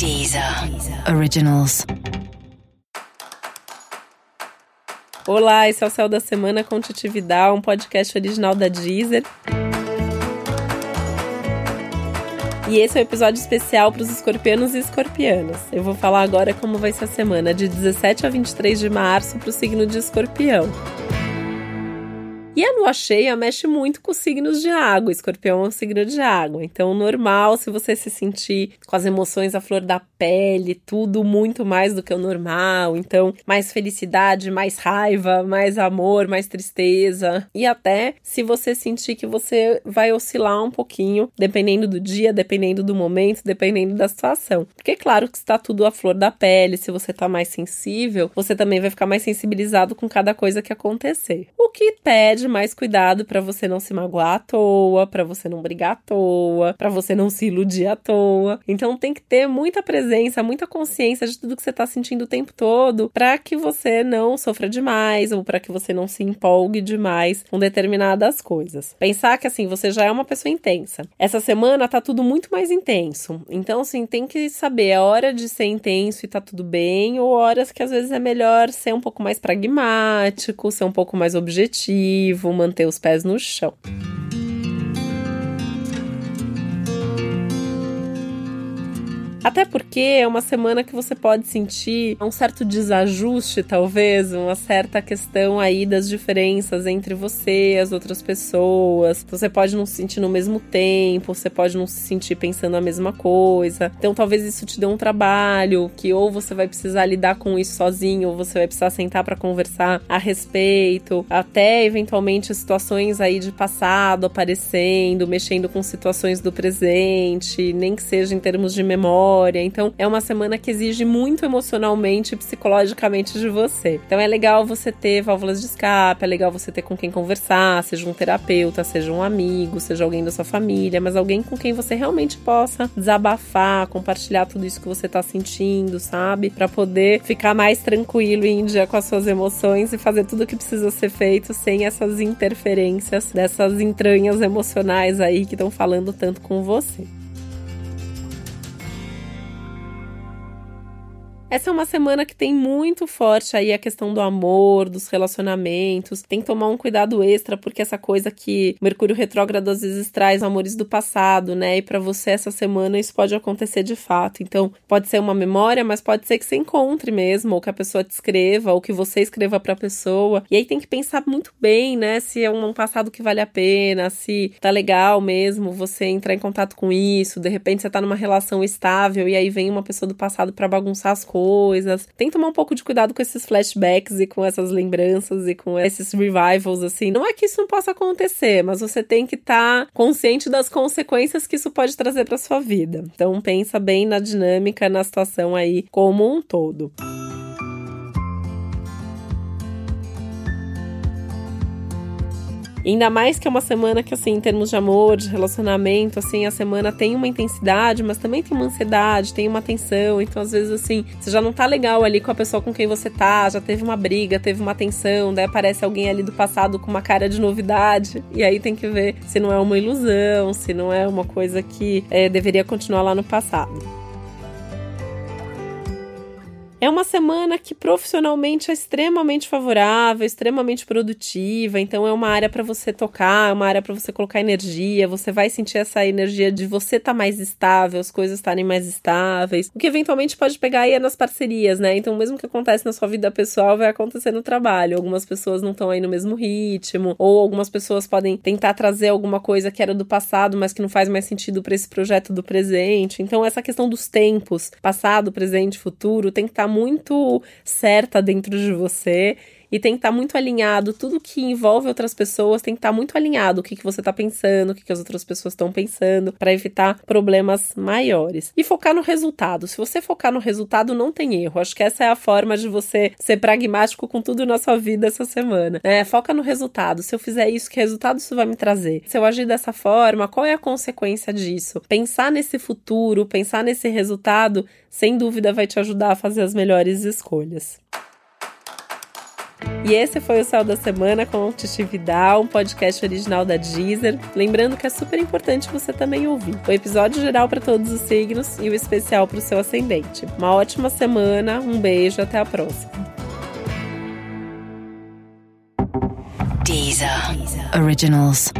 Deezer Originals. Olá, esse é o Céu da Semana com Titividade, um podcast original da Deezer. E esse é o um episódio especial para os escorpianos e escorpianas. Eu vou falar agora como vai ser a semana de 17 a 23 de março para o signo de escorpião. E a lua cheia mexe muito com os signos de água. Escorpião é um signo de água. Então, normal se você se sentir com as emoções à flor da pele, tudo muito mais do que o normal. Então, mais felicidade, mais raiva, mais amor, mais tristeza. E até se você sentir que você vai oscilar um pouquinho, dependendo do dia, dependendo do momento, dependendo da situação. Porque, claro, que está tudo à flor da pele. Se você está mais sensível, você também vai ficar mais sensibilizado com cada coisa que acontecer. O que pede mais cuidado para você não se magoar à toa, para você não brigar à toa, para você não se iludir à toa. Então tem que ter muita presença, muita consciência de tudo que você tá sentindo o tempo todo, para que você não sofra demais ou para que você não se empolgue demais com determinadas coisas. Pensar que assim, você já é uma pessoa intensa. Essa semana tá tudo muito mais intenso. Então assim, tem que saber é hora de ser intenso e tá tudo bem ou horas que às vezes é melhor ser um pouco mais pragmático, ser um pouco mais objetivo vou manter os pés no chão. Até porque é uma semana que você pode sentir um certo desajuste, talvez, uma certa questão aí das diferenças entre você e as outras pessoas. Você pode não se sentir no mesmo tempo, você pode não se sentir pensando a mesma coisa. Então, talvez isso te dê um trabalho que ou você vai precisar lidar com isso sozinho, ou você vai precisar sentar para conversar a respeito, até eventualmente situações aí de passado aparecendo, mexendo com situações do presente, nem que seja em termos de memória história. Então, é uma semana que exige muito emocionalmente e psicologicamente de você. Então, é legal você ter válvulas de escape, é legal você ter com quem conversar, seja um terapeuta, seja um amigo, seja alguém da sua família, mas alguém com quem você realmente possa desabafar, compartilhar tudo isso que você tá sentindo, sabe? Para poder ficar mais tranquilo em dia com as suas emoções e fazer tudo o que precisa ser feito sem essas interferências dessas entranhas emocionais aí que estão falando tanto com você. Essa é uma semana que tem muito forte aí a questão do amor, dos relacionamentos. Tem que tomar um cuidado extra, porque essa coisa que Mercúrio retrógrado às vezes traz amores do passado, né? E para você essa semana isso pode acontecer de fato. Então, pode ser uma memória, mas pode ser que você encontre mesmo, ou que a pessoa te escreva, ou que você escreva para a pessoa. E aí tem que pensar muito bem, né? Se é um passado que vale a pena, se tá legal mesmo você entrar em contato com isso. De repente você tá numa relação estável e aí vem uma pessoa do passado para bagunçar as coisas coisas. Tem que tomar um pouco de cuidado com esses flashbacks e com essas lembranças e com esses revivals, assim. Não é que isso não possa acontecer, mas você tem que estar tá consciente das consequências que isso pode trazer para sua vida. Então pensa bem na dinâmica, na situação aí como um todo. Ainda mais que é uma semana que, assim, em termos de amor, de relacionamento, assim, a semana tem uma intensidade, mas também tem uma ansiedade, tem uma tensão. Então, às vezes, assim, você já não tá legal ali com a pessoa com quem você tá, já teve uma briga, teve uma tensão, daí aparece alguém ali do passado com uma cara de novidade. E aí tem que ver se não é uma ilusão, se não é uma coisa que é, deveria continuar lá no passado. É uma semana que profissionalmente é extremamente favorável, extremamente produtiva, então é uma área para você tocar, é uma área para você colocar energia, você vai sentir essa energia de você estar tá mais estável, as coisas estarem mais estáveis. O que eventualmente pode pegar aí é nas parcerias, né? Então, mesmo que acontece na sua vida pessoal, vai acontecer no trabalho. Algumas pessoas não estão aí no mesmo ritmo, ou algumas pessoas podem tentar trazer alguma coisa que era do passado, mas que não faz mais sentido para esse projeto do presente. Então, essa questão dos tempos, passado, presente, futuro, tem que estar tá muito certa dentro de você e tem que estar tá muito alinhado. Tudo que envolve outras pessoas tem que estar tá muito alinhado. O que, que você está pensando, o que, que as outras pessoas estão pensando, para evitar problemas maiores. E focar no resultado. Se você focar no resultado, não tem erro. Acho que essa é a forma de você ser pragmático com tudo na sua vida essa semana. É, foca no resultado. Se eu fizer isso, que resultado isso vai me trazer? Se eu agir dessa forma, qual é a consequência disso? Pensar nesse futuro, pensar nesse resultado, sem dúvida vai te ajudar a fazer as melhores escolhas. E esse foi o Céu da Semana com Titi Vidal, um podcast original da Deezer. Lembrando que é super importante você também ouvir. O episódio geral para todos os signos e o especial para o seu ascendente. Uma ótima semana, um beijo, até a próxima. Deezer. Originals.